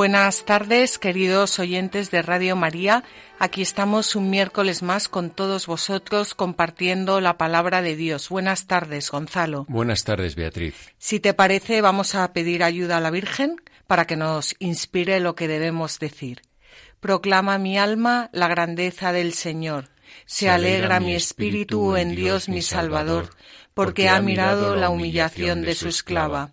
Buenas tardes, queridos oyentes de Radio María. Aquí estamos un miércoles más con todos vosotros compartiendo la palabra de Dios. Buenas tardes, Gonzalo. Buenas tardes, Beatriz. Si te parece, vamos a pedir ayuda a la Virgen para que nos inspire lo que debemos decir. Proclama mi alma la grandeza del Señor. Se, alegra, mi espíritu en Dios mi Salvador, porque ha mirado la humillación de su esclava.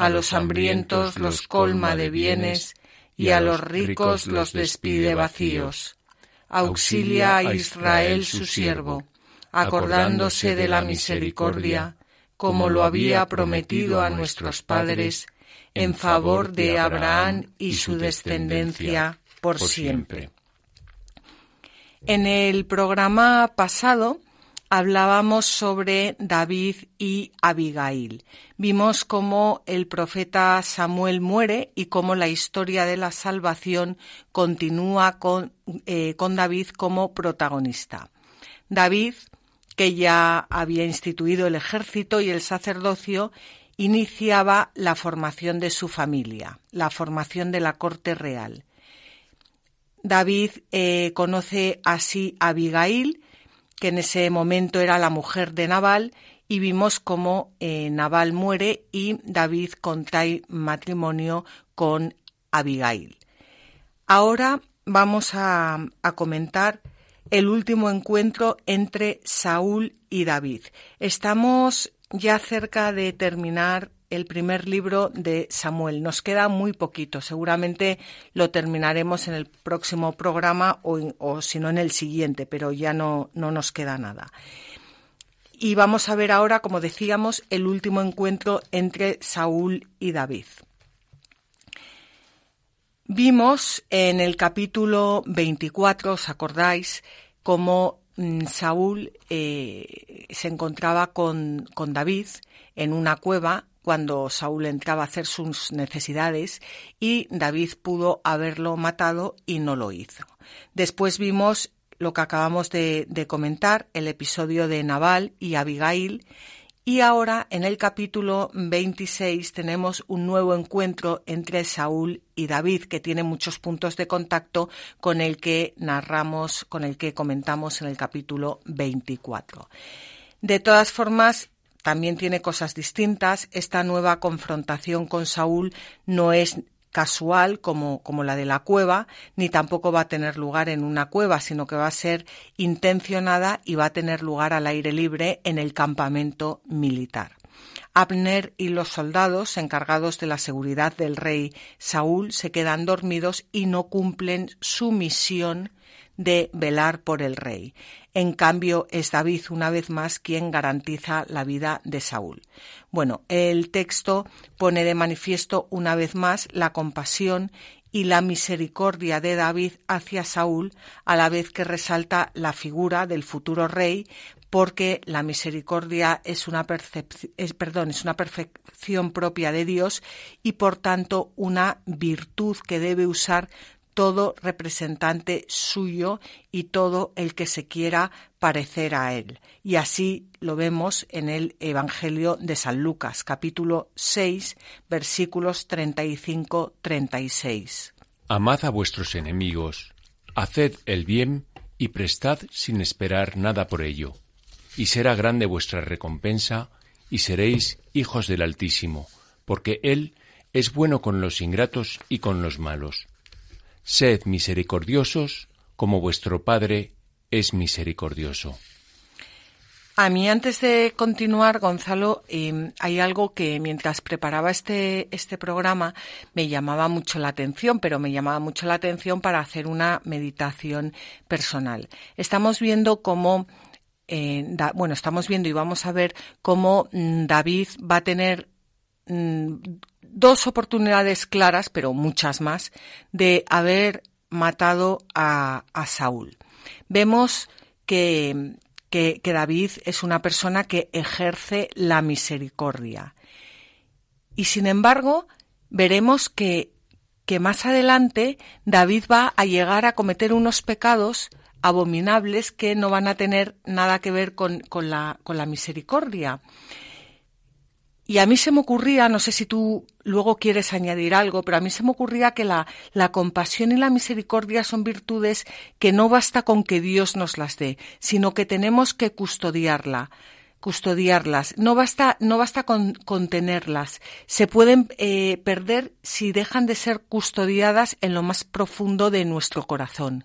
a los hambrientos los colma de bienes y a los ricos los despide vacíos. Auxilia a Israel su siervo, acordándose de la misericordia, como lo había prometido a nuestros padres, en favor de Abraham y su descendencia por siempre. En el programa pasado hablábamos sobre David y Abigail. Vimos cómo el profeta Samuel muere y cómo la historia de la salvación continúa con, eh, con David como protagonista. David, que ya había instituido el ejército y el sacerdocio, iniciaba la formación de su familia, la formación de la corte real. David eh, conoce así a Abigail, que en ese momento era la mujer de Nabal, y vimos cómo eh, Nabal muere y David contrae matrimonio con Abigail. Ahora vamos a comentar el último encuentro entre Saúl y David. Estamos ya cerca de terminar el primer libro de Samuel. Nos queda muy poquito. Seguramente lo terminaremos en el próximo programa o, si no en el siguiente, pero ya no, no nos queda nada. Y vamos a ver ahora, como decíamos, el último encuentro entre Saúl y David. Vimos en el capítulo 24, ¿os acordáis?, cómo mm, Saúl eh, se encontraba con, con David en una cueva cuando Saúl entraba a hacer sus necesidades y David pudo haberlo matado y no lo hizo. Después vimos lo que acabamos de, comentar, el episodio de Nabal y Abigail, y ahora en el capítulo 26 tenemos un nuevo encuentro entre Saúl y David que tiene muchos puntos de contacto con el que narramos, con el que comentamos en el capítulo 24. De todas formas, también tiene cosas distintas. Esta nueva confrontación con Saúl no es casual como, como, la de la cueva, ni tampoco va a tener lugar en una cueva, sino que va a ser intencionada y va a tener lugar al aire libre en el campamento militar. Abner y los soldados encargados de la seguridad del rey Saúl se quedan dormidos y no cumplen su misión de velar por el rey. En cambio, es David una vez más quien garantiza la vida de Saúl. Bueno, el texto pone de manifiesto una vez más la compasión y la misericordia de David hacia Saúl, a la vez que resalta la figura del futuro rey, porque la misericordia es una, es, perdón, es una perfección propia de Dios y por tanto una virtud que debe usar todo representante suyo y todo el que se quiera parecer a él. Y así lo vemos en el Evangelio de San Lucas, capítulo 6, versículos 35-36. Amad a vuestros enemigos, haced el bien y prestad sin esperar nada por ello, y será grande vuestra recompensa, y seréis hijos del Altísimo, porque Él es bueno con los ingratos y con los malos Sed misericordiosos como vuestro Padre es misericordioso. A mí antes de continuar, Gonzalo, em, hay algo que mientras preparaba este, este programa me llamaba mucho la atención, pero me llamaba mucho la atención para hacer una meditación personal. Estamos viendo cómo, eh, bueno, estamos viendo y vamos a ver cómo mm, David va a tener mm, dos oportunidades claras, pero muchas más, de haber matado a, Saúl. Vemos que, que, David es una persona que ejerce la misericordia. Y sin embargo, veremos que, que más adelante David va a llegar a cometer unos pecados abominables que no van a tener nada que ver con, con, la, con la misericordia. Y a mí se me ocurría, no sé si tú luego quieres añadir algo, pero a mí se me ocurría que la, compasión y la misericordia son virtudes que no basta con que Dios nos las dé, sino que tenemos que custodiarla, custodiarlas. No basta, no basta con, tenerlas. Se pueden eh, perder si dejan de ser custodiadas en lo más profundo de nuestro corazón.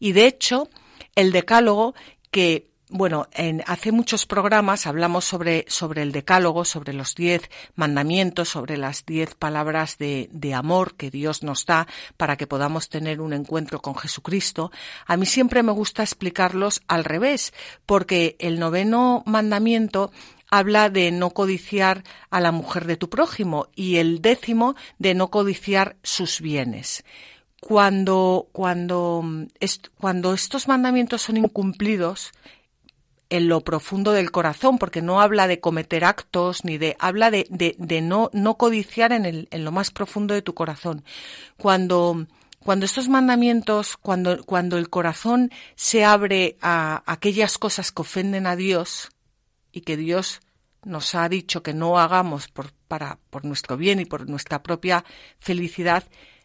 Y de hecho, el decálogo que bueno, en, hace muchos programas hablamos sobre, sobre el decálogo, sobre los diez mandamientos, sobre las diez palabras de, de, amor que Dios nos da para que podamos tener un encuentro con Jesucristo. A mí siempre me gusta explicarlos al revés, porque el noveno mandamiento habla de no codiciar a la mujer de tu prójimo y el décimo de no codiciar sus bienes cuando, cuando, cuando estos mandamientos son incumplidos, en lo profundo del corazón, porque no habla de cometer actos ni de, habla de, de, no, no codiciar en, el, en lo más profundo de tu corazón. Cuando, cuando estos mandamientos, cuando, cuando el corazón se abre a aquellas cosas que ofenden a Dios y que Dios nos ha dicho que no hagamos por, para, por nuestro bien y por nuestra propia felicidad,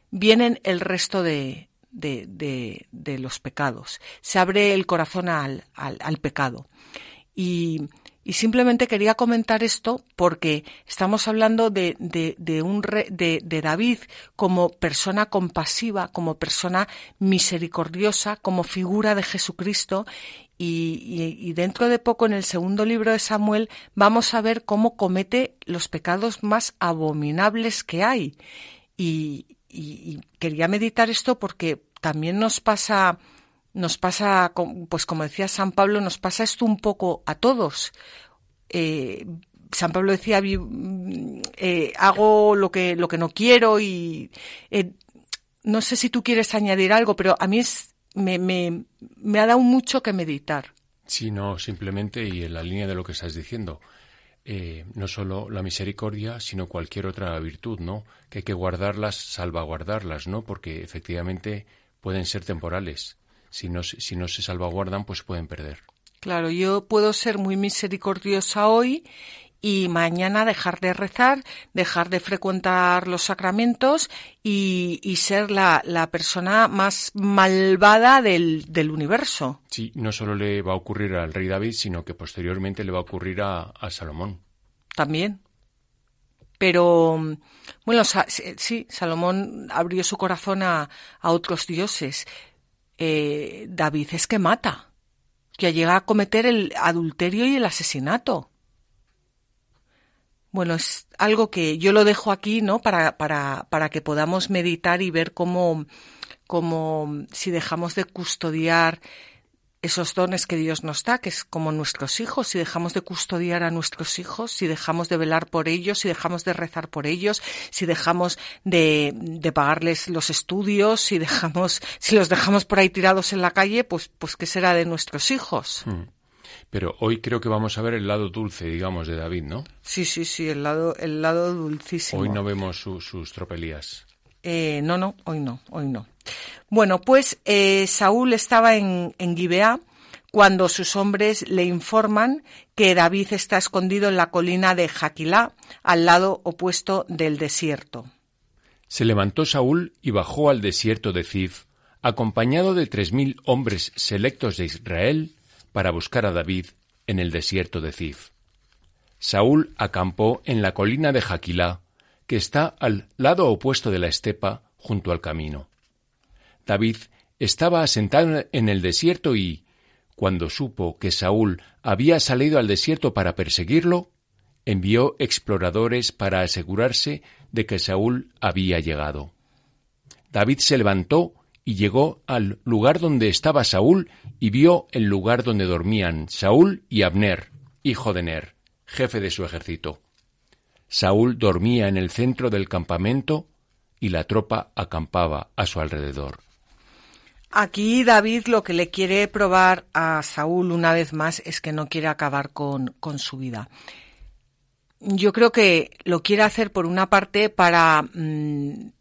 vienen el resto de, de, de, los pecados. Se abre el corazón al, al, pecado. Y, simplemente quería comentar esto porque estamos hablando de, de, un de, de, David como persona compasiva, como persona misericordiosa, como figura de Jesucristo. Y, dentro de poco, en el segundo libro de Samuel, vamos a ver cómo comete los pecados más abominables que hay. Y, quería meditar esto porque también nos pasa, nos pasa, pues como decía San Pablo, nos pasa esto un poco a todos. Eh, San Pablo decía, eh, hago lo que, lo que no quiero y eh, no sé si tú quieres añadir algo, pero a mí es, me, me, me ha dado mucho que meditar. Sí, no, simplemente y en la línea de lo que estás diciendo. No solo la misericordia, sino cualquier otra virtud, ¿no? Que hay que guardarlas, salvaguardarlas, ¿no? Porque efectivamente pueden ser temporales. Si no, si no se salvaguardan, pues pueden perder. Claro, yo puedo ser muy misericordiosa hoy y mañana dejar de rezar, dejar de frecuentar los sacramentos y, y ser la, la, persona más malvada del, del, universo. Sí, no solo le va a ocurrir al rey David, sino que posteriormente le va a ocurrir a, a Salomón. También. Pero, bueno, sí, Salomón abrió su corazón a, a otros dioses. Eh, David es que mata, que llega a cometer el adulterio y el asesinato. Bueno, es algo que yo lo dejo aquí, ¿no? Para, para, para que podamos meditar y ver cómo, cómo si dejamos de custodiar esos dones que Dios nos da, que es como nuestros hijos, si dejamos de custodiar a nuestros hijos, si dejamos de velar por ellos, si dejamos de rezar por ellos, si dejamos de, de pagarles los estudios, si dejamos, si los dejamos por ahí tirados en la calle, pues, pues qué será de nuestros hijos. Hmm. Pero hoy creo que vamos a ver el lado dulce, digamos, de David, ¿no? Sí, sí, sí, el lado, el lado dulcísimo. Hoy no vemos sus tropelías. Eh, no, no, hoy no, hoy no. Bueno, pues eh, Saúl estaba en, en Gibeá cuando sus hombres le informan que David está escondido en la colina de Jaquilá, al lado opuesto del desierto. Se levantó Saúl y bajó al desierto de Zif, acompañado de tres mil hombres selectos de Israel para buscar a David en el desierto de Zif. Saúl acampó en la colina de Jaquilá, que está al lado opuesto de la estepa, junto al camino. David estaba asentado en el desierto y, cuando supo que Saúl había salido al desierto para perseguirlo, envió exploradores para asegurarse de que Saúl había llegado. David se levantó y llegó al lugar donde estaba Saúl y vio el lugar donde dormían Saúl y Abner, hijo de Ner, jefe de su ejército. Saúl dormía en el centro del campamento y la tropa acampaba a su alrededor. Aquí David lo que le quiere probar a Saúl una vez más es que no quiere acabar con, su vida. Yo creo que lo quiere hacer por una parte para, mm,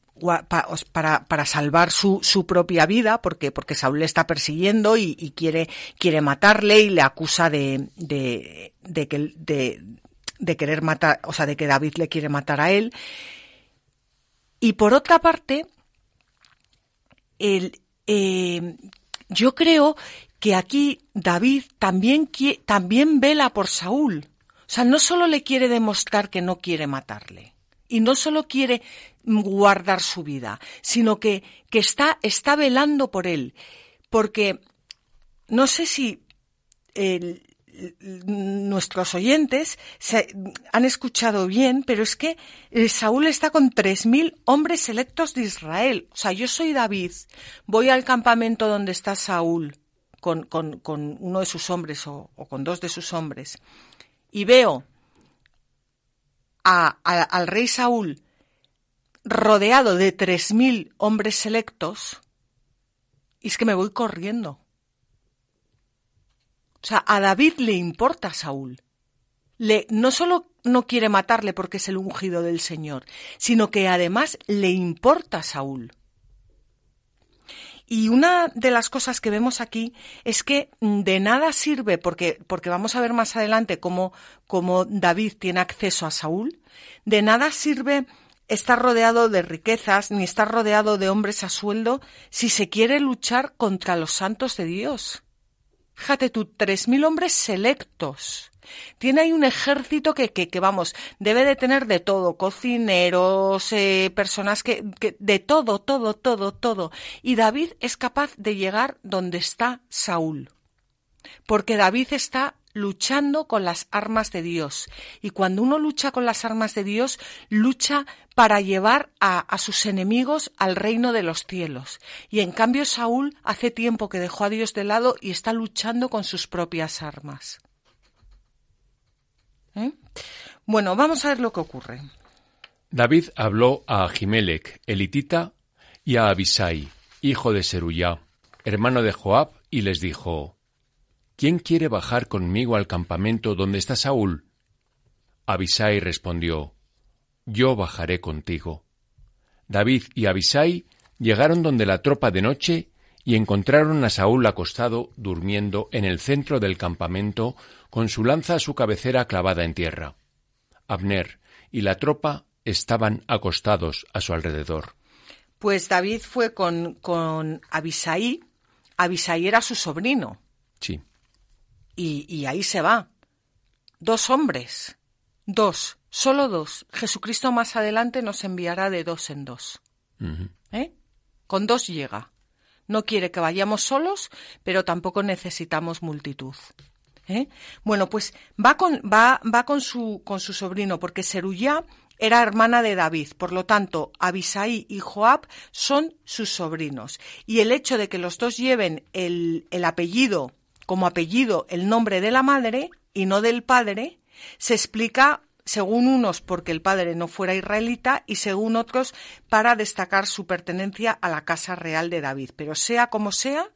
para, para, salvar su, su, propia vida, porque, porque Saúl le está persiguiendo y, quiere, quiere matarle y le acusa de, de, de, que, de, de querer matar, o sea, de que David le quiere matar a él. Y por otra parte, el, eh, yo creo que aquí David también, también vela por Saúl. O sea, no solo le quiere demostrar que no quiere matarle, y no solo quiere guardar su vida, sino que, que está, está velando por él. Porque no sé si el, nuestros oyentes se, han escuchado bien, pero es que eh, Saúl está con tres mil hombres selectos de Israel. O sea, yo soy David, voy al campamento donde está Saúl con, uno de sus hombres o, con dos de sus hombres y veo a, al rey Saúl rodeado de tres mil hombres selectos y es que me voy corriendo. O sea, a David le importa a Saúl. Le, no solo no quiere matarle porque es el ungido del Señor, sino que además le importa a Saúl. Y una de las cosas que vemos aquí es que de nada sirve, porque, porque vamos a ver más adelante cómo, cómo David tiene acceso a Saúl, de nada sirve estar rodeado de riquezas ni estar rodeado de hombres a sueldo si se quiere luchar contra los santos de Dios. Fíjate tú, tres mil hombres selectos. Tiene ahí un ejército que, que, que, vamos, debe de tener de todo, cocineros, eh, personas que, que, de todo, todo, todo, todo. Y David es capaz de llegar donde está Saúl. Porque David está luchando con las armas de Dios. Y cuando uno lucha con las armas de Dios, lucha para llevar a, sus enemigos al reino de los cielos. Y en cambio Saúl hace tiempo que dejó a Dios de lado y está luchando con sus propias armas. ¿Eh? Bueno, vamos a ver lo que ocurre. David habló a Ahimelech, elitita, y a Abisai, hijo de Seruyá, hermano de Joab, y les dijo, ¿Quién quiere bajar conmigo al campamento donde está Saúl? Abisai respondió, Yo bajaré contigo. David y Abisai llegaron donde la tropa de noche y encontraron a Saúl acostado durmiendo en el centro del campamento con su lanza a su cabecera clavada en tierra. Abner y la tropa estaban acostados a su alrededor. Pues David fue con, con Abisai. Abisai era su sobrino. Sí y, ahí se va. Dos hombres, dos, solo dos. Jesucristo más adelante nos enviará de dos en dos. ¿Eh? Con dos llega. No quiere que vayamos solos, pero tampoco necesitamos multitud. ¿Eh? Bueno, pues va con, va, va con su, con su sobrino, porque Seruyá era hermana de David, por lo tanto, Abisai y Joab son sus sobrinos. Y el hecho de que los dos lleven el, el apellido como apellido el nombre de la madre y no del padre, se explica según unos porque el padre no fuera israelita y según otros para destacar su pertenencia a la casa real de David. Pero sea como sea,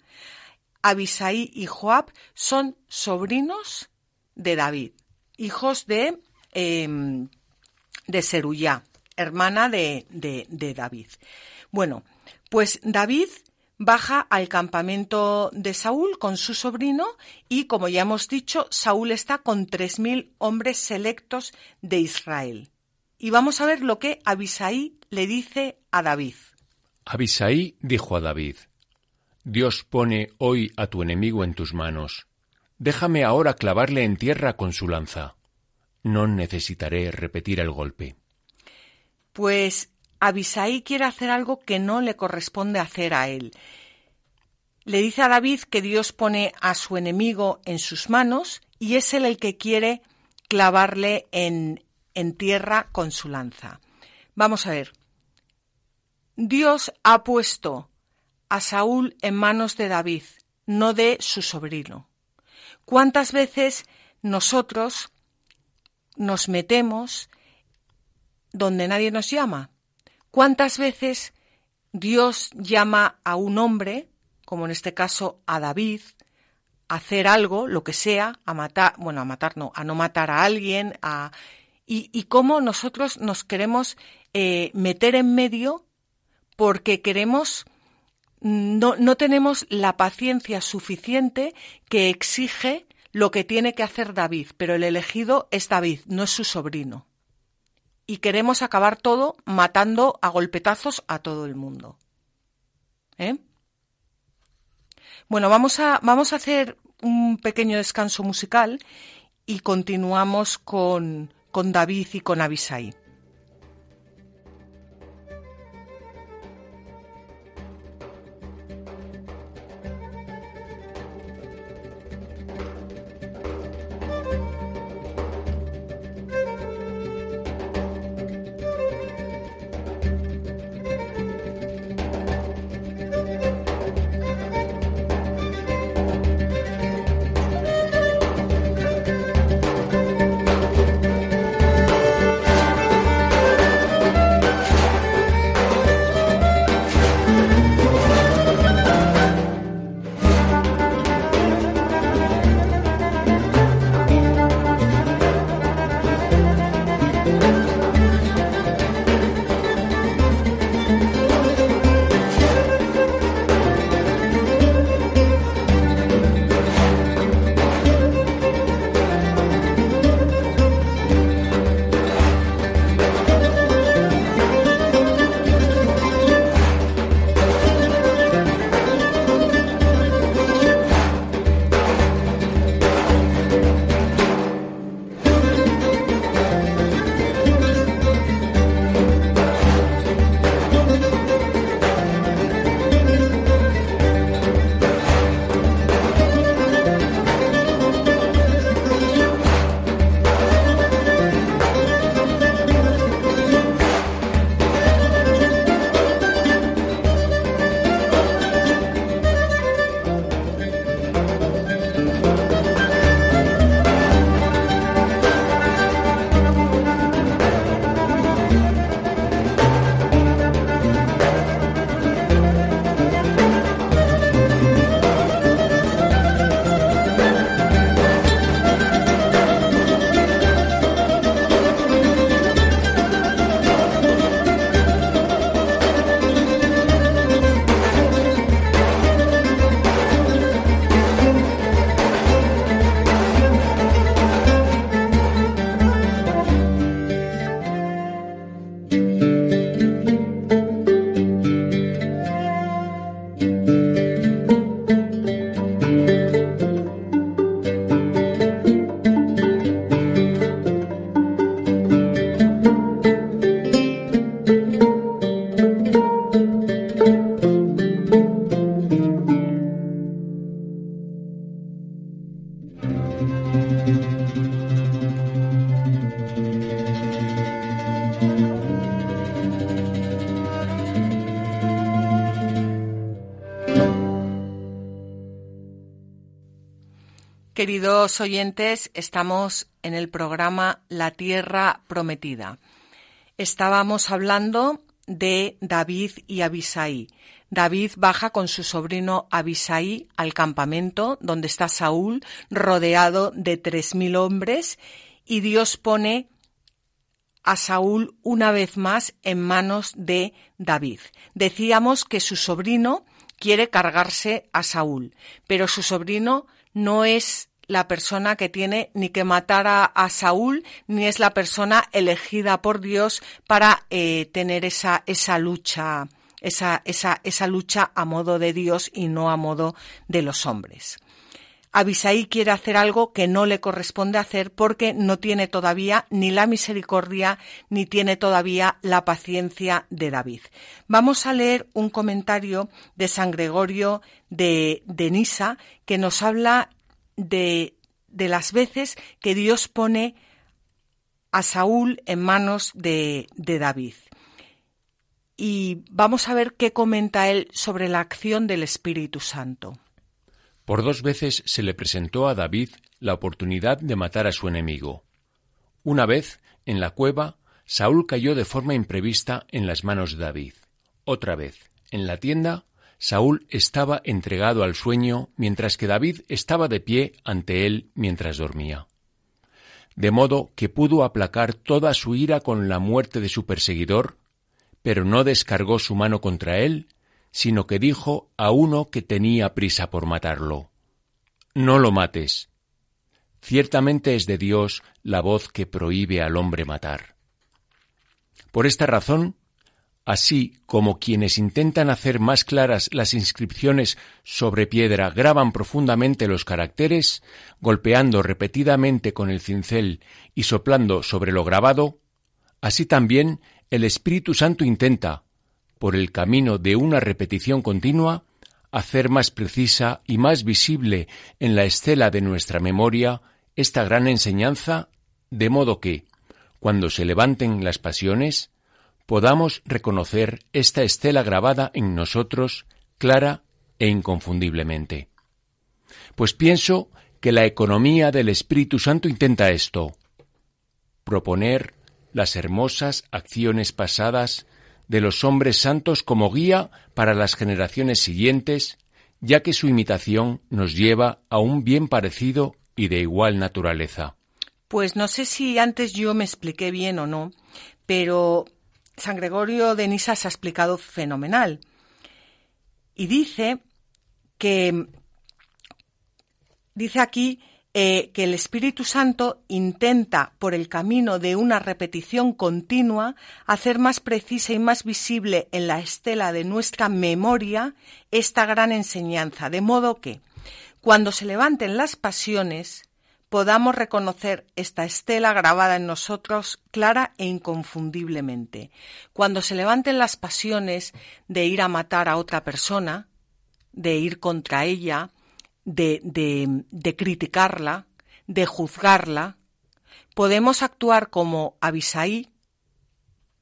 Abisai y Joab son sobrinos de David, hijos de, eh, de hermana de, de David. Bueno, pues David baja al campamento de Saúl con su sobrino y, como ya hemos dicho, Saúl está con tres mil hombres selectos de Israel. Y vamos a ver lo que Abisai le dice a David. Abisai dijo a David, Dios pone hoy a tu enemigo en tus manos. Déjame ahora clavarle en tierra con su lanza. No necesitaré repetir el golpe. Pues Abisai quiere hacer algo que no le corresponde hacer a él. le dice a David que Dios pone a su enemigo en sus manos y es él el que quiere clavarle en, en tierra con su lanza. Vamos a ver. Dios ha puesto a Saúl en manos de David, no de su sobrino. ¿Cuántas veces nosotros nos metemos donde nadie nos llama? ¿Cuántas veces Dios llama a un hombre, como en este caso a David, a hacer algo, lo que sea, a matar, bueno, a matar no, a no matar a alguien, a, y, cómo nosotros nos queremos eh, meter en medio porque queremos, no, no tenemos la paciencia suficiente que exige lo que tiene que hacer David, pero el elegido es David, no es su sobrino y queremos acabar todo matando a golpetazos a todo el mundo. ¿Eh? Bueno, vamos a, vamos a hacer un pequeño descanso musical y continuamos con, con David y con Abisai. Queridos oyentes, estamos en el programa La Tierra Prometida. Estábamos hablando de David y Abisai. David baja con su sobrino Abisai al campamento donde está Saúl rodeado de tres mil hombres y Dios pone a Saúl una vez más en manos de David. Decíamos que su sobrino quiere cargarse a Saúl, pero su sobrino no es la persona que tiene ni que matar a, Saúl, ni es la persona elegida por Dios para eh, tener esa, esa lucha, esa, esa, esa lucha a modo de Dios y no a modo de los hombres. Abisaí quiere hacer algo que no le corresponde hacer porque no tiene todavía ni la misericordia ni tiene todavía la paciencia de David. Vamos a leer un comentario de San Gregorio de, de Nisa que nos habla de, de las veces que Dios pone a Saúl en manos de, de David. Y vamos a ver qué comenta él sobre la acción del Espíritu Santo. Por dos veces se le presentó a David la oportunidad de matar a su enemigo. Una vez, en la cueva, Saúl cayó de forma imprevista en las manos de David. Otra vez, en la tienda, Saúl estaba entregado al sueño mientras que David estaba de pie ante él mientras dormía. De modo que pudo aplacar toda su ira con la muerte de su perseguidor, pero no descargó su mano contra él, sino que dijo a uno que tenía prisa por matarlo, No lo mates. Ciertamente es de Dios la voz que prohíbe al hombre matar. Por esta razón, así como quienes intentan hacer más claras las inscripciones sobre piedra graban profundamente los caracteres, golpeando repetidamente con el cincel y soplando sobre lo grabado, así también el Espíritu Santo intenta, por el camino de una repetición continua, hacer más precisa y más visible en la estela de nuestra memoria esta gran enseñanza, de modo que, cuando se levanten las pasiones, podamos reconocer esta estela grabada en nosotros clara e inconfundiblemente. Pues pienso que la economía del Espíritu Santo intenta esto, proponer las hermosas acciones pasadas de los hombres santos como guía para las generaciones siguientes, ya que su imitación nos lleva a un bien parecido y de igual naturaleza. Pues no sé si antes yo me expliqué bien o no, pero San Gregorio de Nisa se ha explicado fenomenal. Y dice que, dice aquí eh, que el Espíritu Santo intenta, por el camino de una repetición continua, hacer más precisa y más visible en la estela de nuestra memoria esta gran enseñanza, de modo que, cuando se levanten las pasiones, podamos reconocer esta estela grabada en nosotros clara e inconfundiblemente. Cuando se levanten las pasiones de ir a matar a otra persona, de ir contra ella, de, de, criticarla, de juzgarla, podemos actuar como Abisaí,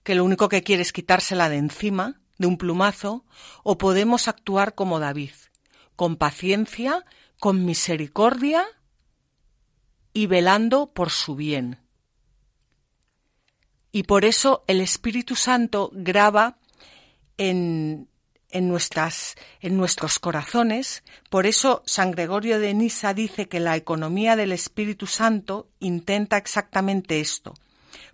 que lo único que quiere es quitársela de encima, de un plumazo, o podemos actuar como David, con paciencia, con misericordia y velando por su bien. Y por eso el Espíritu Santo graba en, en, nuestras, en nuestros corazones. Por eso San Gregorio de Nisa dice que la economía del Espíritu Santo intenta exactamente esto,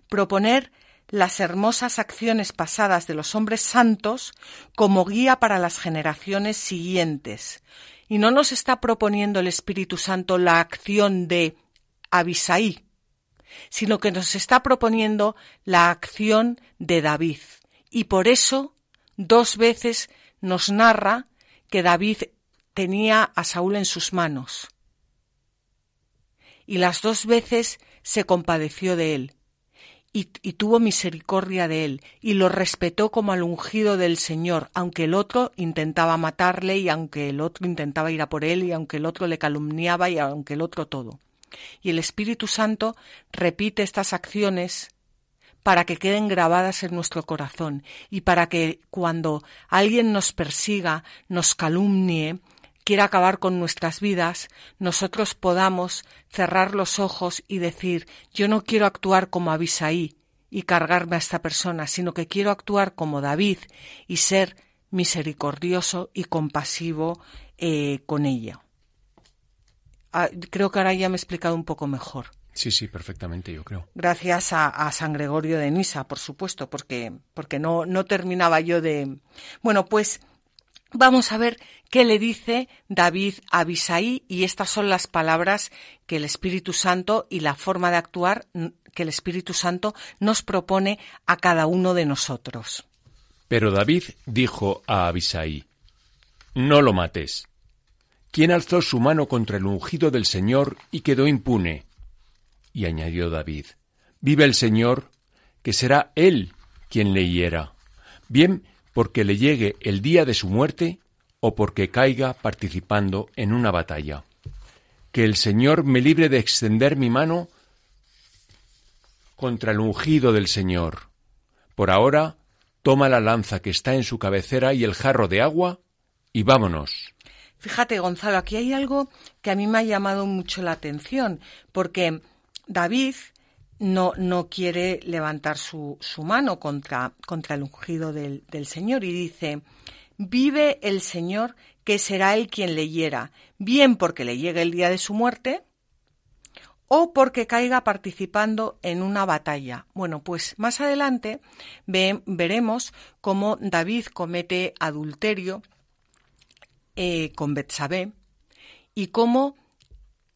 proponer las hermosas acciones pasadas de los hombres santos como guía para las generaciones siguientes. Y no nos está proponiendo el Espíritu Santo la acción de Abisaí, sino que nos está proponiendo la acción de David. Y por eso dos veces nos narra que David tenía a Saúl en sus manos. Y las dos veces se compadeció de él y, tuvo misericordia de él y lo respetó como al ungido del Señor, aunque el otro intentaba matarle y aunque el otro intentaba ir a por él y aunque el otro le calumniaba y aunque el otro todo. Y el Espíritu Santo repite estas acciones para que queden grabadas en nuestro corazón y para que cuando alguien nos persiga, nos calumnie, quiera acabar con nuestras vidas, nosotros podamos cerrar los ojos y decir yo no quiero actuar como Abisaí y cargarme a esta persona, sino que quiero actuar como David y ser misericordioso y compasivo eh, con ella. Ah, creo que ahora ya me he explicado un poco mejor. Sí, sí, perfectamente, yo creo. Gracias a, San Gregorio de Nisa, por supuesto, porque, porque no, no terminaba yo de. Bueno, pues vamos a ver qué le dice David a Abisaí, y estas son las palabras que el Espíritu Santo y la forma de actuar que el Espíritu Santo nos propone a cada uno de nosotros. Pero David dijo a Abisaí: No lo mates. ¿Quién alzó su mano contra el ungido del Señor y quedó impune? Y añadió David, vive el Señor, que será Él quien le hiera, bien porque le llegue el día de su muerte o porque caiga participando en una batalla. Que el Señor me libre de extender mi mano contra el ungido del Señor. Por ahora, toma la lanza que está en su cabecera y el jarro de agua y vámonos. Fíjate, Gonzalo, aquí hay algo que a mí me ha llamado mucho la atención, porque David no, no quiere levantar su, su mano contra, contra, el ungido del, del Señor y dice, vive el Señor que será él quien le hiera, bien porque le llegue el día de su muerte, o porque caiga participando en una batalla. Bueno, pues más adelante veremos cómo David comete adulterio eh, con Betsabé y cómo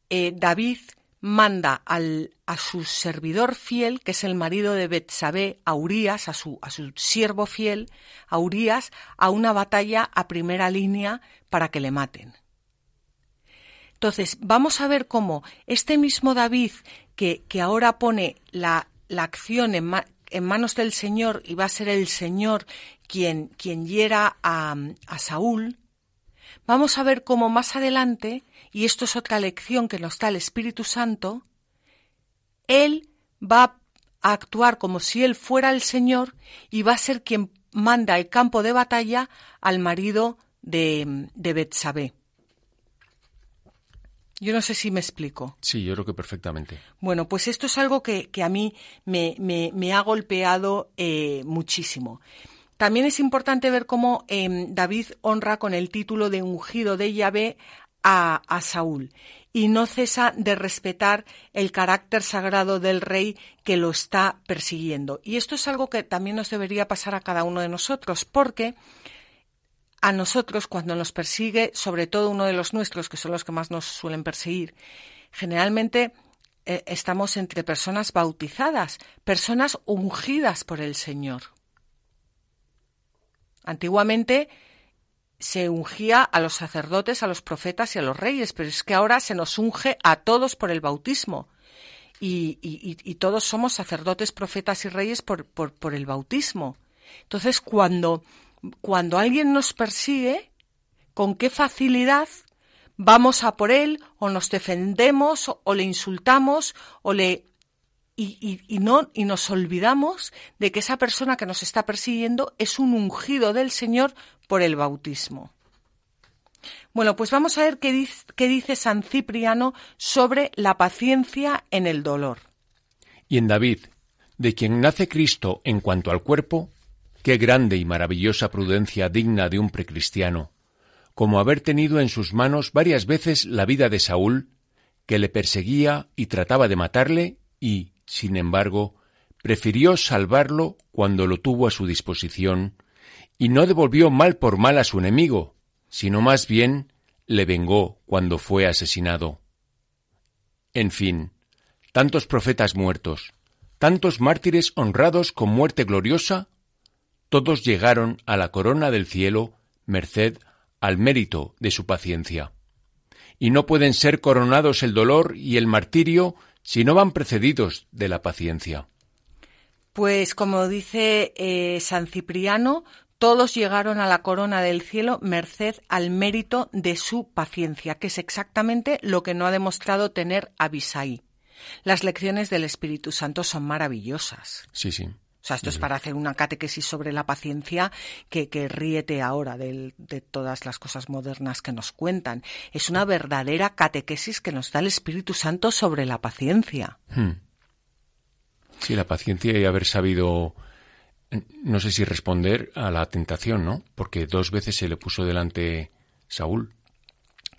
eh, David manda al, a su servidor fiel, que es el marido de Betsabé, a Urias, a su, a su siervo fiel, a Urias, a una batalla a primera línea para que le maten. Entonces, vamos a ver cómo este mismo David, que, que ahora pone la, la acción en, en, manos del Señor y va a ser el Señor quien, quien hiera a, a Saúl, vamos a ver cómo más adelante, y esto es otra lección que nos da el Espíritu Santo, Él va a actuar como si Él fuera el Señor y va a ser quien manda el campo de batalla al marido de, de Betsabé. Yo no sé si me explico. Sí, yo creo que perfectamente. Bueno, pues esto es algo que, que a mí me, me, me ha golpeado eh, muchísimo. También es importante ver cómo eh, David honra con el título de ungido de Yahvé a, a Saúl y no cesa de respetar el carácter sagrado del rey que lo está persiguiendo. Y esto es algo que también nos debería pasar a cada uno de nosotros, porque a nosotros cuando nos persigue, sobre todo uno de los nuestros, que son los que más nos suelen perseguir, generalmente eh, estamos entre personas bautizadas, personas ungidas por el Señor. Antiguamente se ungía a los sacerdotes, a los profetas y a los reyes, pero es que ahora se nos unge a todos por el bautismo. Y, y, y todos somos sacerdotes, profetas y reyes por, por, por el bautismo. Entonces, cuando cuando alguien nos persigue, con qué facilidad vamos a por él o nos defendemos o le insultamos o le y, y, no y nos olvidamos de que esa persona que nos está persiguiendo es un ungido del Señor por el bautismo. Bueno, pues vamos a ver qué dice, qué dice San Cipriano sobre la paciencia en el dolor. Y en David, de quien nace Cristo en cuanto al cuerpo, Qué grande y maravillosa prudencia digna de un precristiano, como haber tenido en sus manos varias veces la vida de Saúl, que le perseguía y trataba de matarle, y, sin embargo, prefirió salvarlo cuando lo tuvo a su disposición, y no devolvió mal por mal a su enemigo, sino más bien le vengó cuando fue asesinado. En fin, tantos profetas muertos, tantos mártires honrados con muerte gloriosa, todos llegaron a la corona del cielo merced al mérito de su paciencia. Y no pueden ser coronados el dolor y el martirio si no van precedidos de la paciencia. Pues como dice eh, San Cipriano, todos llegaron a la corona del cielo merced al mérito de su paciencia, que es exactamente lo que no ha demostrado tener Abisai. Las lecciones del Espíritu Santo son maravillosas. Sí, sí. O sea, esto es para hacer una catequesis sobre la paciencia que, que ríete ahora de, de, todas las cosas modernas que nos cuentan. Es una verdadera catequesis que nos da el Espíritu Santo sobre la paciencia. Hmm. Sí, la paciencia y haber sabido, no sé si responder a la tentación, ¿no? Porque dos veces se le puso delante Saúl.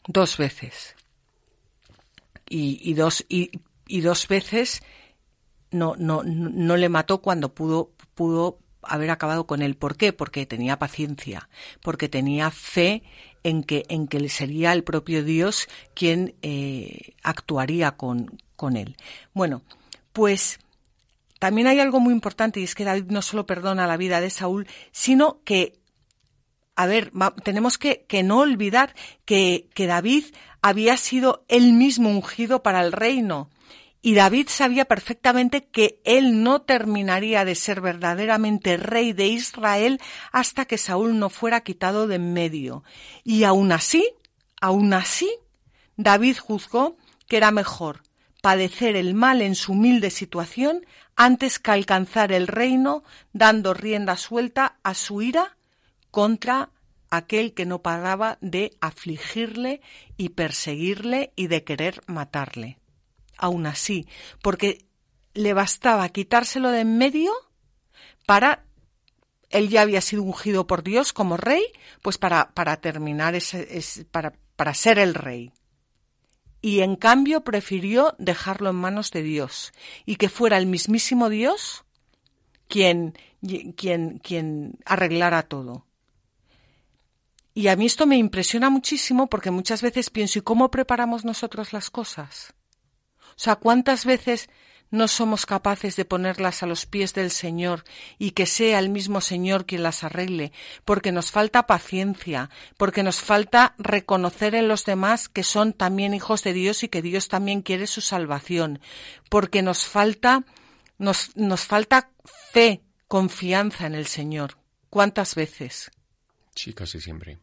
Dos veces. Y, y dos, y, y dos veces no, no, no le mató cuando pudo, pudo haber acabado con él. ¿Por qué? Porque tenía paciencia, porque tenía fe en que, en que sería el propio Dios quien eh, actuaría con, con él. Bueno, pues también hay algo muy importante y es que David no solo perdona la vida de Saúl, sino que a ver, tenemos que, que, no olvidar que, que David había sido él mismo ungido para el reino. Y David sabía perfectamente que él no terminaría de ser verdaderamente rey de Israel hasta que Saúl no fuera quitado de en medio. Y aún así, aún así, David juzgó que era mejor padecer el mal en su humilde situación antes que alcanzar el reino dando rienda suelta a su ira contra aquel que no paraba de afligirle y perseguirle y de querer matarle. Aún así, porque le bastaba quitárselo de en medio para él ya había sido ungido por Dios como rey, pues para, para terminar ese, para, para ser el rey y en cambio prefirió dejarlo en manos de Dios y que fuera el mismísimo Dios quien, quien, quien arreglara todo. Y a mí esto me impresiona muchísimo porque muchas veces pienso, ¿y cómo preparamos nosotros las cosas? O sea, ¿cuántas veces no somos capaces de ponerlas a los pies del Señor y que sea el mismo Señor quien las arregle, porque nos falta paciencia, porque nos falta reconocer en los demás que son también hijos de Dios y que Dios también quiere su salvación, porque nos falta, nos, nos falta fe, confianza en el Señor. ¿Cuántas veces? Sí, casi siempre.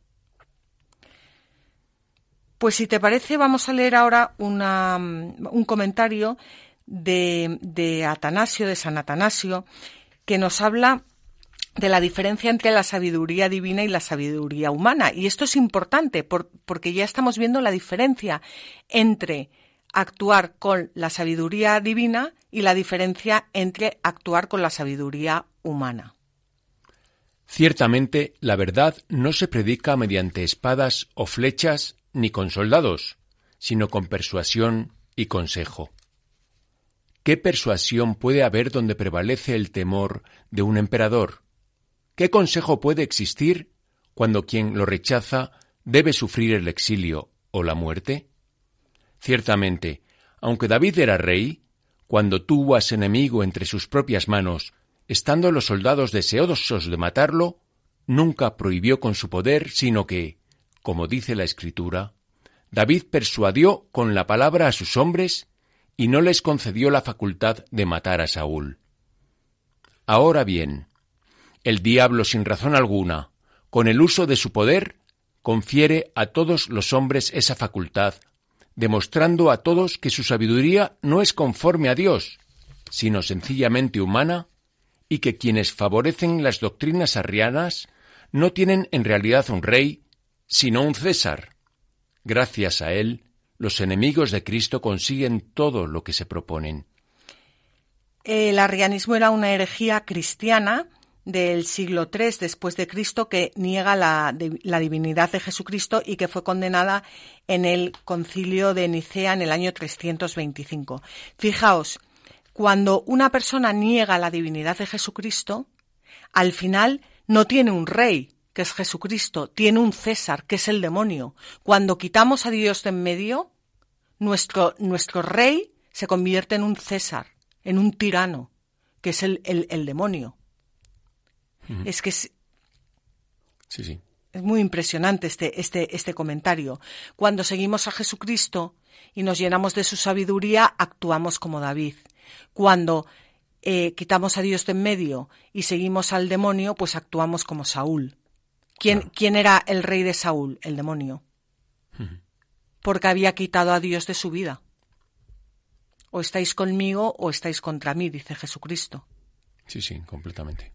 Pues si te parece, vamos a leer ahora un comentario de, Atanasio, de San Atanasio, que nos habla de la diferencia entre la sabiduría divina y la sabiduría humana. Y esto es importante porque ya estamos viendo la diferencia entre actuar con la sabiduría divina y la diferencia entre actuar con la sabiduría humana. Ciertamente, la verdad no se predica mediante espadas o flechas ni con soldados, sino con persuasión y consejo. ¿Qué persuasión puede haber donde prevalece el temor de un emperador? ¿Qué consejo puede existir cuando quien lo rechaza debe sufrir el exilio o la muerte? Ciertamente, aunque David era rey, cuando tuvo a su enemigo entre sus propias manos, estando los soldados deseosos de matarlo, nunca prohibió con su poder, sino que, como dice la Escritura, David persuadió con la palabra a sus hombres y no les concedió la facultad de matar a Saúl. Ahora bien, el diablo sin razón alguna, con el uso de su poder, confiere a todos los hombres esa facultad, demostrando a todos que su sabiduría no es conforme a Dios, sino sencillamente humana, y que quienes favorecen las doctrinas arrianas no tienen en realidad un rey, sino un César. Gracias a él, los enemigos de Cristo consiguen todo lo que se proponen. El arrianismo era una herejía cristiana del siglo III después de Cristo que niega la, la, divinidad de Jesucristo y que fue condenada en el concilio de Nicea en el año 325. Fijaos, cuando una persona niega la divinidad de Jesucristo, al final no tiene un rey, que es Jesucristo, tiene un César, que es el demonio. Cuando quitamos a Dios de en medio, nuestro, nuestro rey se convierte en un César, en un tirano, que es el, el, demonio. Es que es, sí, sí. es muy impresionante este, este, este comentario. Cuando seguimos a Jesucristo y nos llenamos de su sabiduría, actuamos como David. Cuando eh, quitamos a Dios de en medio y seguimos al demonio, pues actuamos como Saúl. ¿Quién, ¿quién era el rey de Saúl? El demonio. Porque había quitado a Dios de su vida. O estáis conmigo o estáis contra mí, dice Jesucristo. Sí, sí, completamente.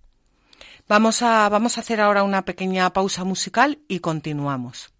Vamos a, vamos a hacer ahora una pequeña pausa musical y continuamos.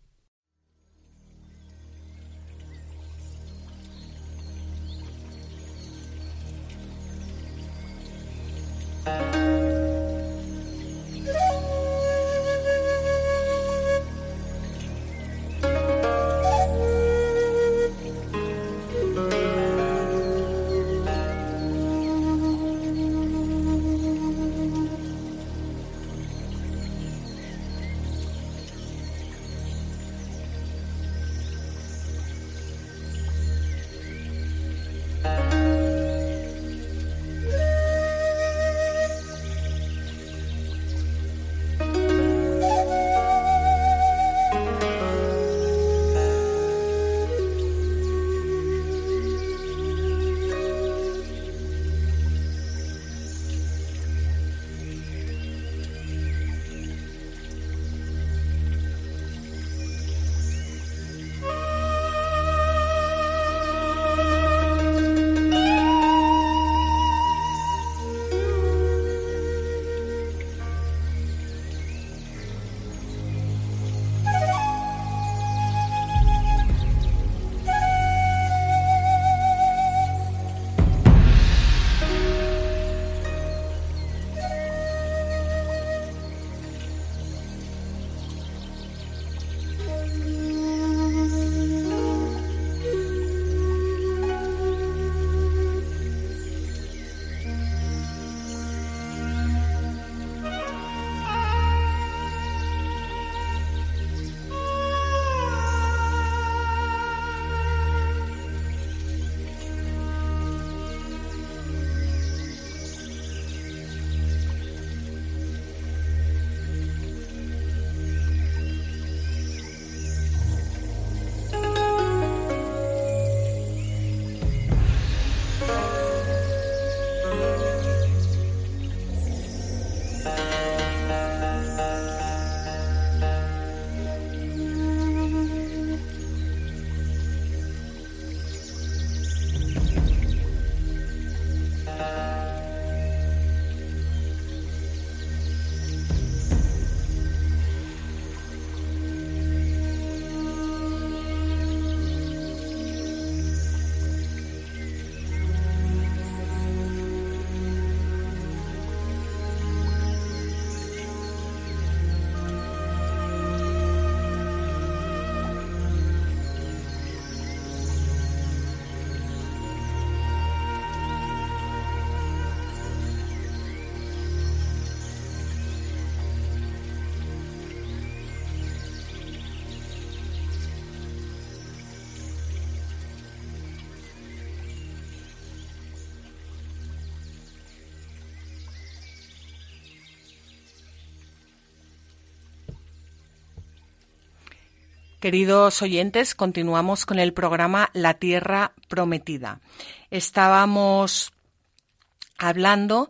Queridos oyentes, continuamos con el programa La Tierra Prometida. Estábamos hablando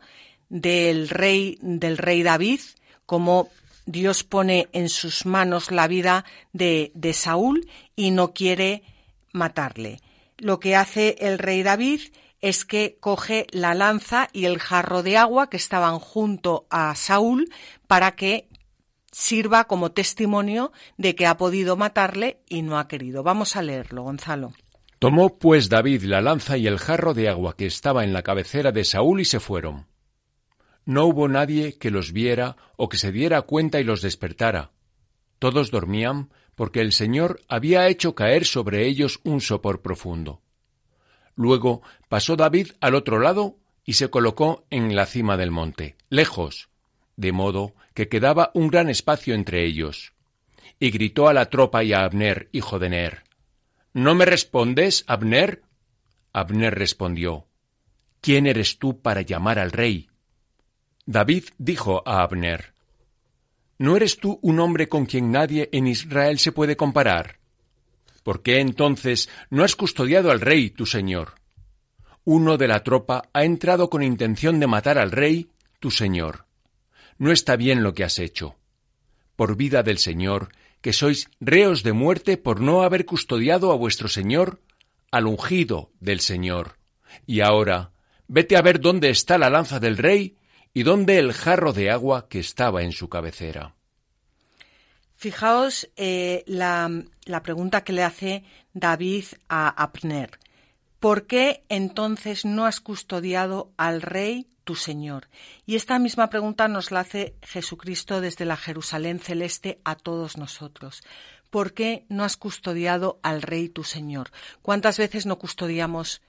del rey, del rey David, como Dios pone en sus manos la vida de, de Saúl y no quiere matarle. Lo que hace el rey David es que coge la lanza y el jarro de agua que estaban junto a Saúl para que sirva como testimonio de que ha podido matarle y no ha querido. Vamos a leerlo, Gonzalo. Tomó pues David la lanza y el jarro de agua que estaba en la cabecera de Saúl y se fueron. No hubo nadie que los viera o que se diera cuenta y los despertara. Todos dormían porque el Señor había hecho caer sobre ellos un sopor profundo. Luego pasó David al otro lado y se colocó en la cima del monte, lejos, de modo que quedaba un gran espacio entre ellos. Y gritó a la tropa y a Abner, hijo de Ner, ¿No me respondes, Abner? Abner respondió, ¿Quién eres tú para llamar al rey? David dijo a Abner, ¿No eres tú un hombre con quien nadie en Israel se puede comparar? ¿Por qué entonces no has custodiado al rey, tu señor? Uno de la tropa ha entrado con intención de matar al rey, tu señor no está bien lo que has hecho. Por vida del Señor, que sois reos de muerte por no haber custodiado a vuestro Señor, al ungido del Señor. Y ahora, vete a ver dónde está la lanza del rey y dónde el jarro de agua que estaba en su cabecera. Fijaos eh, la, la pregunta que le hace David a Abner. ¿Por qué entonces no has custodiado al rey tu Señor? Y esta misma pregunta nos la hace Jesucristo desde la Jerusalén celeste a todos nosotros. ¿Por qué no has custodiado al rey tu Señor? ¿Cuántas veces no custodiamos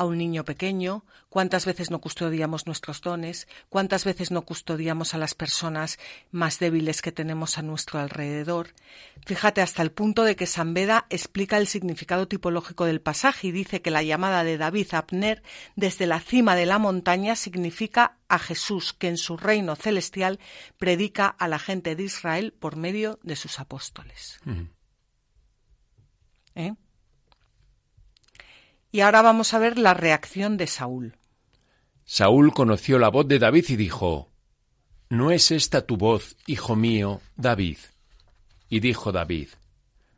a un niño pequeño, cuántas veces no custodiamos nuestros dones, cuántas veces no custodiamos a las personas más débiles que tenemos a nuestro alrededor. Fíjate hasta el punto de que San Beda explica el significado tipológico del pasaje y dice que la llamada de David a Abner desde la cima de la montaña significa a Jesús que en su reino celestial predica a la gente de Israel por medio de sus apóstoles. ¿Eh? Y ahora vamos a ver la reacción de Saúl. Saúl conoció la voz de David y dijo, ¿No es esta tu voz, hijo mío, David? Y dijo David,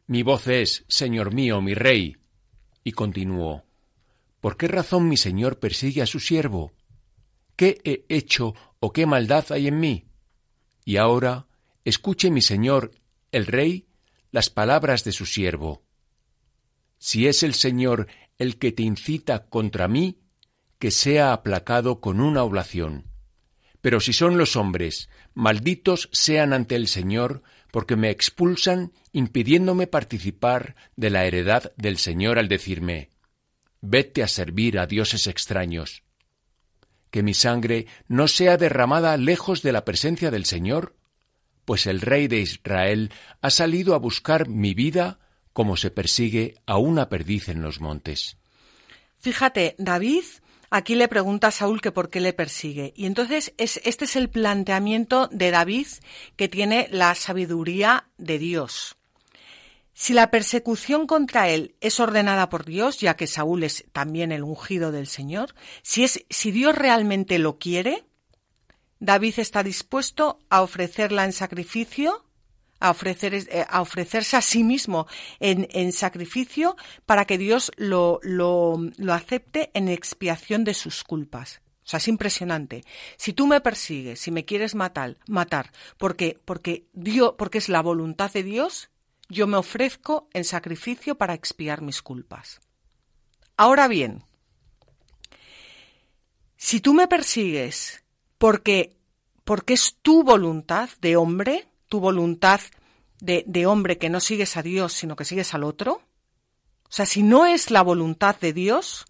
Mi voz es, Señor mío, mi rey. Y continuó, ¿Por qué razón mi Señor persigue a su siervo? ¿Qué he hecho o qué maldad hay en mí? Y ahora, escuche mi Señor, el rey, las palabras de su siervo. Si es el Señor el que te incita contra mí, que sea aplacado con una oblación. Pero si son los hombres, malditos sean ante el Señor, porque me expulsan impidiéndome participar de la heredad del Señor al decirme, vete a servir a dioses extraños. Que mi sangre no sea derramada lejos de la presencia del Señor, pues el Rey de Israel ha salido a buscar mi vida como se persigue a una perdiz en los montes. Fíjate, David aquí le pregunta a Saúl que por qué le persigue. Y entonces es, este es el planteamiento de David que tiene la sabiduría de Dios. Si la persecución contra él es ordenada por Dios, ya que Saúl es también el ungido del Señor, si, es, si Dios realmente lo quiere, David está dispuesto a ofrecerla en sacrificio a, ofrecer, eh, a ofrecerse a sí mismo en, en sacrificio para que Dios lo, lo, lo acepte en expiación de sus culpas. O sea, es impresionante. Si tú me persigues, si me quieres matar, matar, porque, porque Dios, porque es la voluntad de Dios, yo me ofrezco en sacrificio para expiar mis culpas. Ahora bien, si tú me persigues porque, porque es tu voluntad de hombre, tu voluntad de, hombre que no sigues a Dios, sino que sigues al otro? O sea, si no es la voluntad de Dios,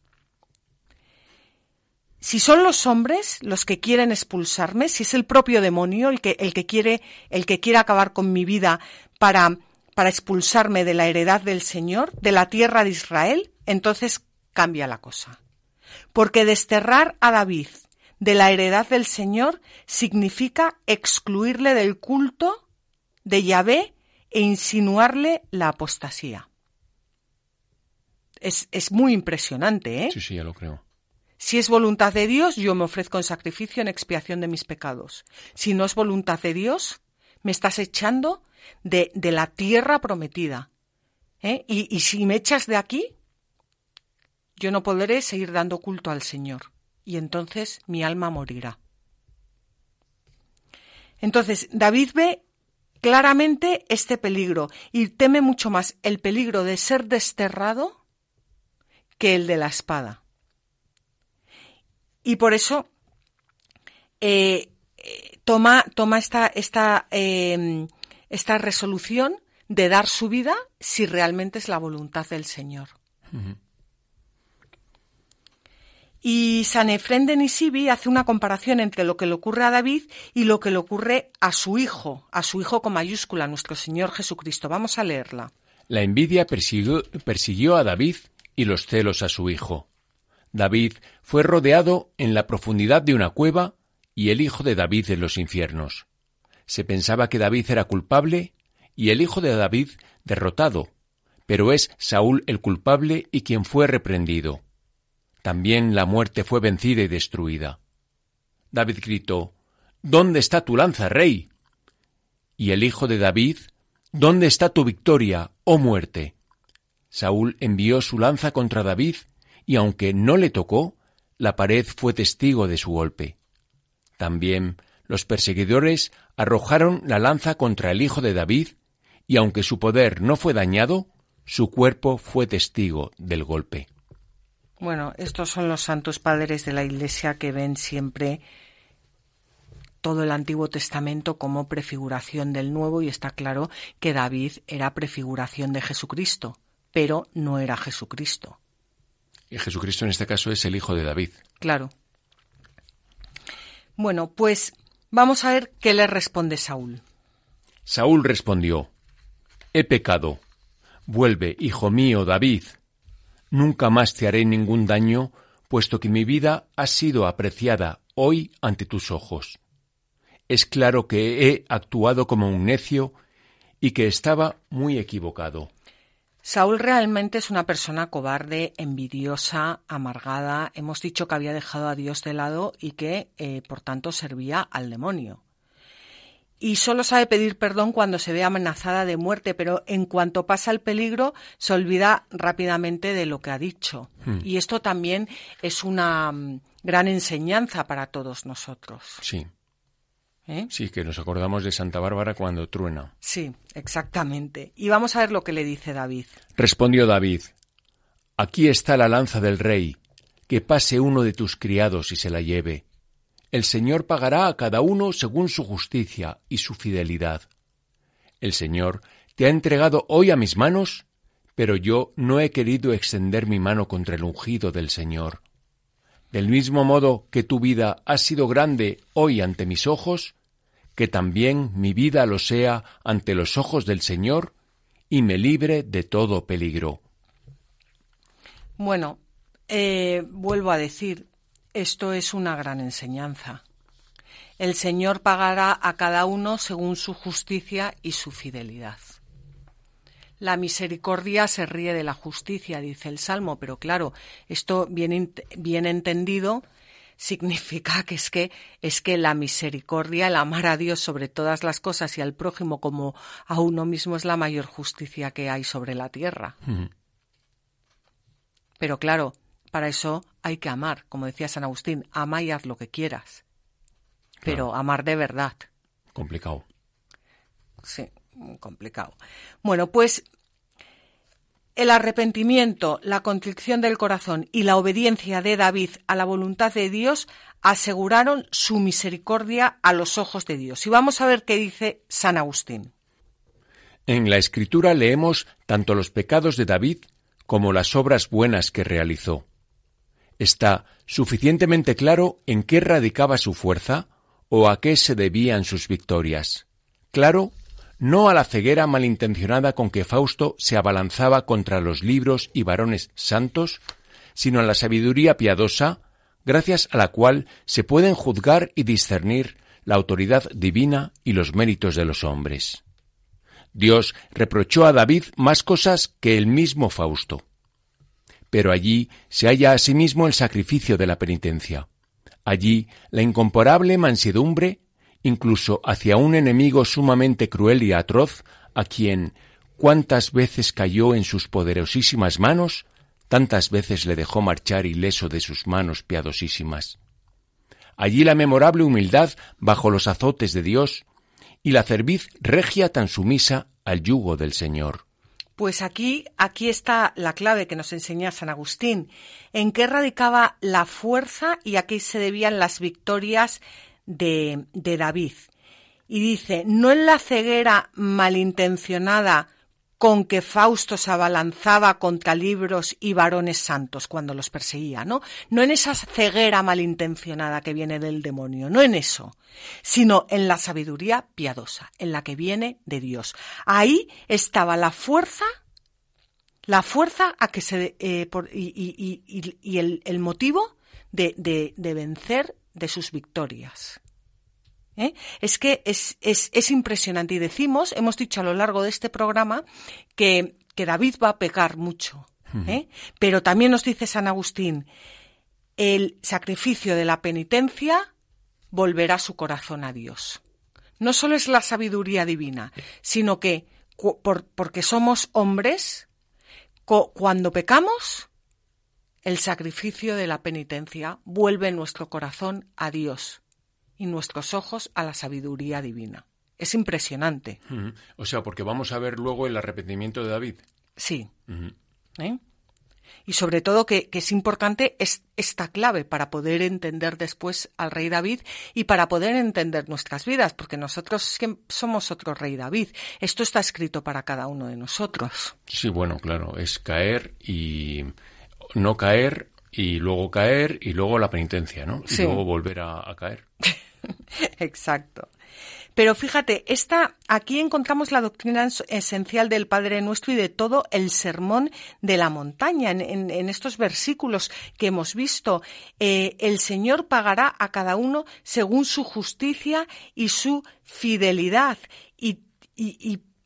si son los hombres los que quieren expulsarme, si es el propio demonio el que, el que quiere, el que acabar con mi vida para, para expulsarme de la heredad del Señor, de la tierra de Israel, entonces cambia la cosa. Porque desterrar a David de la heredad del Señor significa excluirle del culto de Yahvé e insinuarle la apostasía. Es, es muy impresionante, ¿eh? Sí, sí, ya lo creo. Si es voluntad de Dios, yo me ofrezco en sacrificio en expiación de mis pecados. Si no es voluntad de Dios, me estás echando de, de la tierra prometida. ¿eh? Y, y si me echas de aquí, yo no podré seguir dando culto al Señor. Y entonces mi alma morirá. Entonces, David ve claramente este peligro y teme mucho más el peligro de ser desterrado que el de la espada. Y por eso eh, toma, toma esta, esta, eh, esta resolución de dar su vida si realmente es la voluntad del Señor. Y San Efrén de Nisibi hace una comparación entre lo que le ocurre a David y lo que le ocurre a su hijo, a su hijo con mayúscula, nuestro Señor Jesucristo. Vamos a leerla. La envidia persiguió, persiguió a David y los celos a su hijo. David fue rodeado en la profundidad de una cueva y el hijo de David en los infiernos. Se pensaba que David era culpable y el hijo de David derrotado, pero es Saúl el culpable y quien fue reprendido. También la muerte fue vencida y destruida. David gritó, ¿Dónde está tu lanza, rey? Y el hijo de David, ¿Dónde está tu victoria, oh muerte? Saúl envió su lanza contra David, y aunque no le tocó, la pared fue testigo de su golpe. También los perseguidores arrojaron la lanza contra el hijo de David, y aunque su poder no fue dañado, su cuerpo fue testigo del golpe. Bueno, estos son los santos padres de la Iglesia que ven siempre todo el Antiguo Testamento como prefiguración del Nuevo y está claro que David era prefiguración de Jesucristo, pero no era Jesucristo. Y Jesucristo en este caso es el hijo de David. Claro. Bueno, pues vamos a ver qué le responde Saúl. Saúl respondió, He pecado. Vuelve, hijo mío, David. Nunca más te haré ningún daño, puesto que mi vida ha sido apreciada hoy ante tus ojos. Es claro que he actuado como un necio y que estaba muy equivocado. Saúl realmente es una persona cobarde, envidiosa, amargada. Hemos dicho que había dejado a Dios de lado y que, eh, por tanto, servía al demonio y solo sabe pedir perdón cuando se ve amenazada de muerte, pero en cuanto pasa el peligro se olvida rápidamente de lo que ha dicho. Hmm. Y esto también es una mm, gran enseñanza para todos nosotros. Sí. ¿Eh? Sí, que nos acordamos de Santa Bárbara cuando truena. Sí, exactamente. Y vamos a ver lo que le dice David. Respondió David, Aquí está la lanza del rey, que pase uno de tus criados y se la lleve el Señor pagará a cada uno según su justicia y su fidelidad. El Señor te ha entregado hoy a mis manos, pero yo no he querido extender mi mano contra el ungido del Señor. Del mismo modo que tu vida ha sido grande hoy ante mis ojos, que también mi vida lo sea ante los ojos del Señor y me libre de todo peligro. Bueno, eh, vuelvo a decir, esto es una gran enseñanza. El Señor pagará a cada uno según su justicia y su fidelidad. La misericordia se ríe de la justicia, dice el Salmo, pero claro, esto bien, bien entendido significa que es que es que la misericordia, el amar a Dios sobre todas las cosas y al prójimo como a uno mismo es la mayor justicia que hay sobre la tierra. Pero claro, para eso hay que amar, como decía San Agustín, ama y haz lo que quieras. Pero amar de verdad. Complicado. Sí, complicado. Bueno, pues el arrepentimiento, la contrición del corazón y la obediencia de David a la voluntad de Dios aseguraron su misericordia a los ojos de Dios. Y vamos a ver qué dice San Agustín. En la Escritura leemos tanto los pecados de David como las obras buenas que realizó está suficientemente claro en qué radicaba su fuerza o a qué se debían sus victorias. Claro, no a la ceguera malintencionada con que Fausto se abalanzaba contra los libros y varones santos, sino a la sabiduría piadosa, gracias a la cual se pueden juzgar y discernir la autoridad divina y los méritos de los hombres. Dios reprochó a David más cosas que el mismo Fausto. Pero allí se halla asimismo el sacrificio de la penitencia. Allí la incomparable mansedumbre, incluso hacia un enemigo sumamente cruel y atroz, a quien cuántas veces cayó en sus poderosísimas manos, tantas veces le dejó marchar ileso de sus manos piadosísimas. Allí la memorable humildad bajo los azotes de Dios, y la cerviz regia tan sumisa al yugo del Señor. Pues aquí, aquí está la clave que nos enseña San Agustín, en qué radicaba la fuerza y a qué se debían las victorias de, de David. Y dice, no en la ceguera malintencionada con que Fausto se abalanzaba contra libros y varones santos cuando los perseguía, ¿no? No en esa ceguera malintencionada que viene del demonio, no en eso, sino en la sabiduría piadosa, en la que viene de Dios. Ahí estaba la fuerza, la fuerza a que se, eh, y, el, motivo de vencer de sus victorias. ¿Eh? Es que es, es, impresionante. Y decimos, hemos dicho a lo largo de este programa, que, que David va a pecar mucho. ¿eh? Pero también nos dice San Agustín, el sacrificio de la penitencia volverá su corazón a Dios. No solo es la sabiduría divina, sino que porque somos hombres, cuando pecamos, el sacrificio de la penitencia vuelve nuestro corazón a Dios y nuestros ojos a la sabiduría divina. Es impresionante. O sea, porque vamos a ver luego el arrepentimiento de David. Sí. ¿Eh? Y sobre todo que, es importante es esta clave para poder entender después al rey David y para poder entender nuestras vidas, porque nosotros somos otro rey David. Esto está escrito para cada uno de nosotros. Sí, bueno, claro, es caer y no caer y luego caer y luego la penitencia, ¿no? Y luego volver a caer. Exacto. Pero fíjate, esta, aquí encontramos la doctrina esencial del Padre Nuestro y de todo el sermón de la montaña. En, estos versículos que hemos visto, eh, el Señor pagará a cada uno según su justicia y su fidelidad. Y,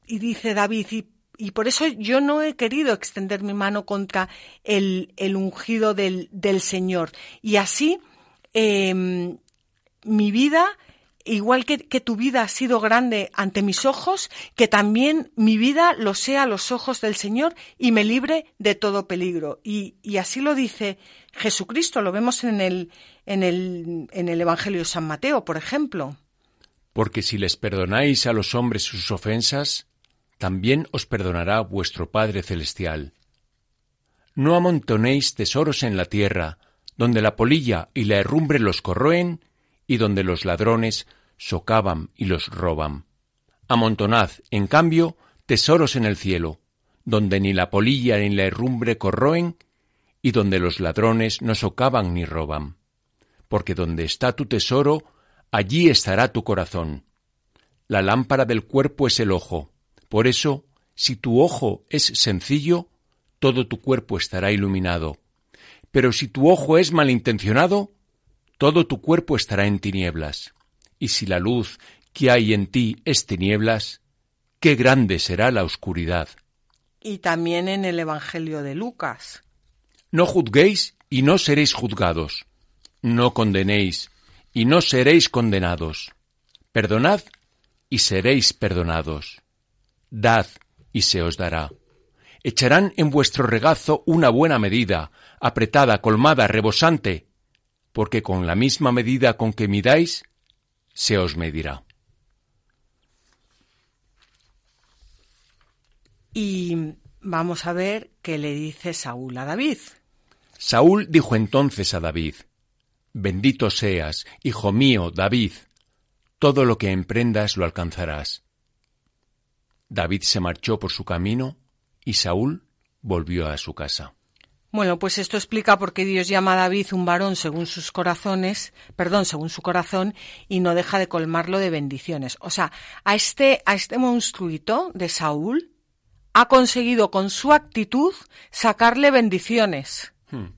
dice David, y, por eso yo no he querido extender mi mano contra el, ungido del, Señor. Y así, em, mi vida, igual que, tu vida ha sido grande ante mis ojos, que también mi vida lo sea a los ojos del Señor y me libre de todo peligro. Y, así lo dice Jesucristo, lo vemos en el, en, el, en el Evangelio de San Mateo, por ejemplo. Porque si les perdonáis a los hombres sus ofensas, también os perdonará vuestro Padre Celestial. No amontonéis tesoros en la tierra, donde la polilla y la herrumbre los corroen, y donde los ladrones socavan y los roban. Amontonad, en cambio, tesoros en el cielo, donde ni la polilla ni la herrumbre corroen, y donde los ladrones no socavan ni roban. Porque donde está tu tesoro, allí estará tu corazón. La lámpara del cuerpo es el ojo. Por eso, si tu ojo es sencillo, todo tu cuerpo estará iluminado. Pero si tu ojo es malintencionado, todo tu cuerpo estará en tinieblas. Y si la luz que hay en ti es tinieblas, qué grande será la oscuridad. Y también en el Evangelio de Lucas. No juzguéis y no seréis juzgados. No condenéis y no seréis condenados. Perdonad y seréis perdonados. Dad y se os dará. Echarán en vuestro regazo una buena medida, apretada, colmada, rebosante, porque con la misma medida con que midáis, se os medirá. Y vamos a ver qué le dice Saúl a David. Saúl dijo entonces a David, Bendito seas, hijo mío, David, todo lo que emprendas lo alcanzarás. David se marchó por su camino y Saúl volvió a su casa. Bueno, pues esto explica por qué Dios llama a David un varón según sus corazones, perdón, según su corazón, y no deja de colmarlo de bendiciones. O sea, a este, a este monstruito de Saúl ha conseguido con su actitud sacarle bendiciones. Hmm.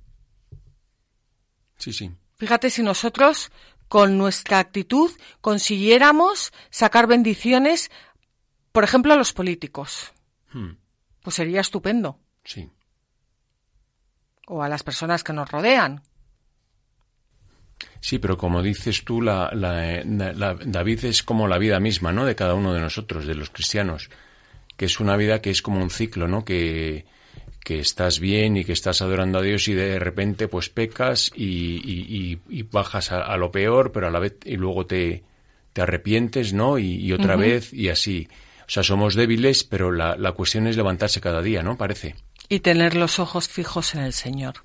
Sí, sí. Fíjate si nosotros con nuestra actitud consiguiéramos sacar bendiciones por ejemplo, a los políticos. Hmm. Pues sería estupendo. Sí. O a las personas que nos rodean. Sí, pero como dices tú, la, la, la, David es como la vida misma, ¿no? De cada uno de nosotros, de los cristianos, que es una vida que es como un ciclo, ¿no? Que, que estás bien y que estás adorando a Dios y de repente pues pecas y, y, bajas a, lo peor, pero a la vez y luego te, te arrepientes, ¿no? Y, otra vez y así. O sea, somos débiles, pero la, la cuestión es levantarse cada día, ¿no? Parece. Y tener los ojos fijos en el Señor,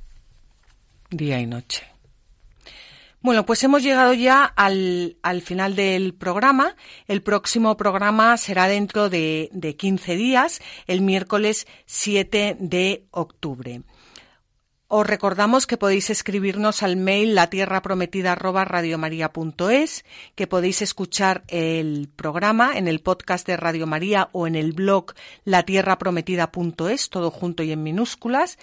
día y noche. Bueno, pues hemos llegado ya al, al, final del programa. El próximo programa será dentro de, de 15 días, el miércoles 7 de octubre. Os recordamos que podéis escribirnos al mail latierraprometida@radiomaria.es, que podéis escuchar el programa en el podcast de Radio María o en el blog latierraprometida.es, todo junto y en minúsculas.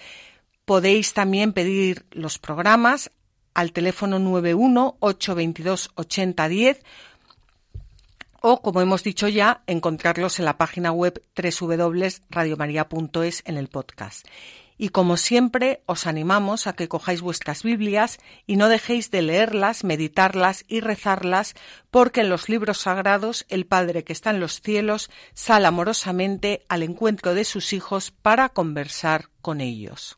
Podéis también pedir los programas al teléfono 91 822 8010 o, como hemos dicho ya, encontrarlos en la página web www.radiomaria.es en el podcast. Y como siempre, os animamos a que cojáis vuestras Biblias y no dejéis de leerlas, meditarlas y rezarlas, porque en los libros sagrados el Padre que está en los cielos sale amorosamente al encuentro de sus hijos para conversar con ellos.